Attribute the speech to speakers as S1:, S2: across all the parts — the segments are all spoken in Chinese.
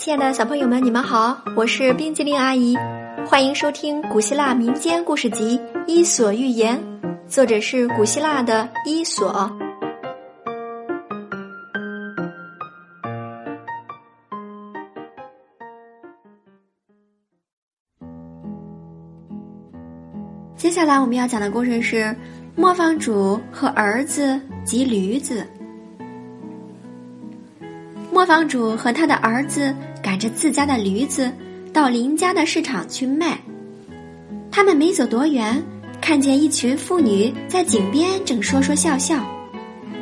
S1: 亲爱的小朋友们，你们好，我是冰激凌阿姨，欢迎收听古希腊民间故事集《伊索寓言》，作者是古希腊的伊索。接下来我们要讲的故事是磨坊主和儿子及驴子。磨坊主和他的儿子赶着自家的驴子到邻家的市场去卖。他们没走多远，看见一群妇女在井边正说说笑笑。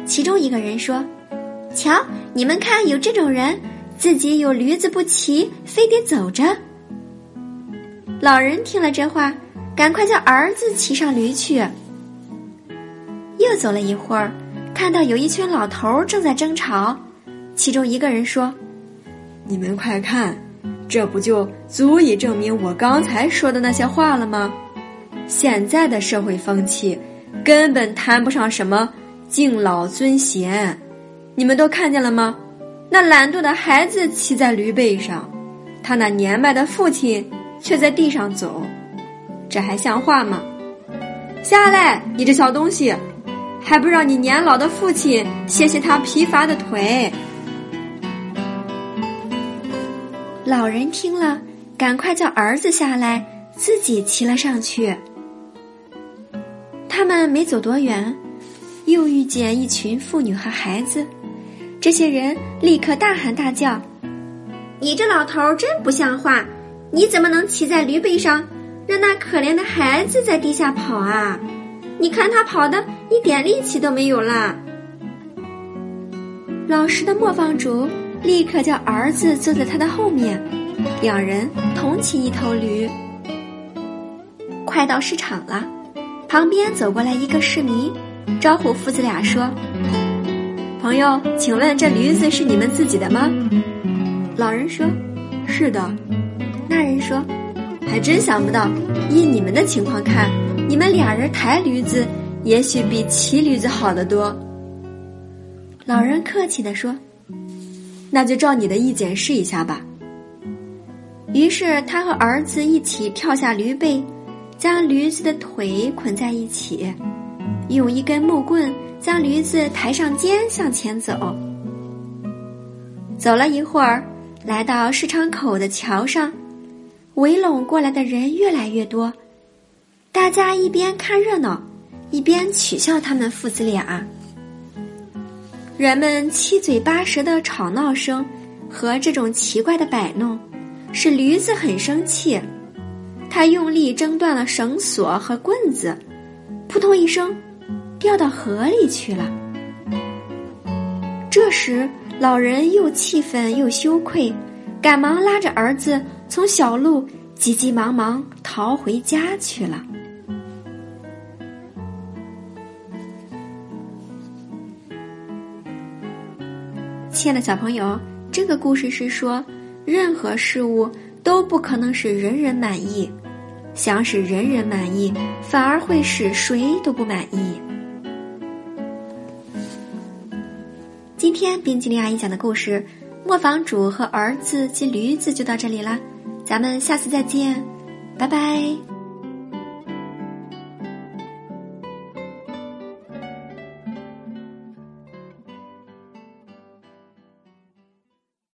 S1: 其中一个人说：“瞧，你们看，有这种人，自己有驴子不骑，非得走着。”老人听了这话，赶快叫儿子骑上驴去。又走了一会儿，看到有一群老头正在争吵。其中一个人说：“
S2: 你们快看，这不就足以证明我刚才说的那些话了吗？现在的社会风气根本谈不上什么敬老尊贤。你们都看见了吗？那懒惰的孩子骑在驴背上，他那年迈的父亲却在地上走，这还像话吗？下来，你这小东西，还不让你年老的父亲歇歇他疲乏的腿？”
S1: 老人听了，赶快叫儿子下来，自己骑了上去。他们没走多远，又遇见一群妇女和孩子。这些人立刻大喊大叫：“你这老头真不像话！你怎么能骑在驴背上，让那可怜的孩子在地下跑啊？你看他跑的一点力气都没有啦！”老实的磨坊主。立刻叫儿子坐在他的后面，两人同骑一头驴。快到市场了，旁边走过来一个市民，招呼父子俩说：“
S2: 朋友，请问这驴子是你们自己的吗？”
S1: 老人说：“
S2: 是的。”
S1: 那人说：“
S2: 还真想不到，依你们的情况看，你们俩人抬驴子，也许比骑驴子好得多。”
S1: 老人客气地说。
S2: 那就照你的意见试一下吧。
S1: 于是他和儿子一起跳下驴背，将驴子的腿捆在一起，用一根木棍将驴子抬上肩向前走。走了一会儿，来到市场口的桥上，围拢过来的人越来越多，大家一边看热闹，一边取笑他们父子俩。人们七嘴八舌的吵闹声和这种奇怪的摆弄，使驴子很生气。他用力挣断了绳索和棍子，扑通一声，掉到河里去了。这时，老人又气愤又羞愧，赶忙拉着儿子从小路急急忙忙逃回家去了。亲爱的小朋友，这个故事是说，任何事物都不可能使人人满意，想使人人满意，反而会使谁都不满意。今天冰淇淋阿姨讲的故事《磨坊主和儿子及驴子》就到这里啦，咱们下次再见，拜拜。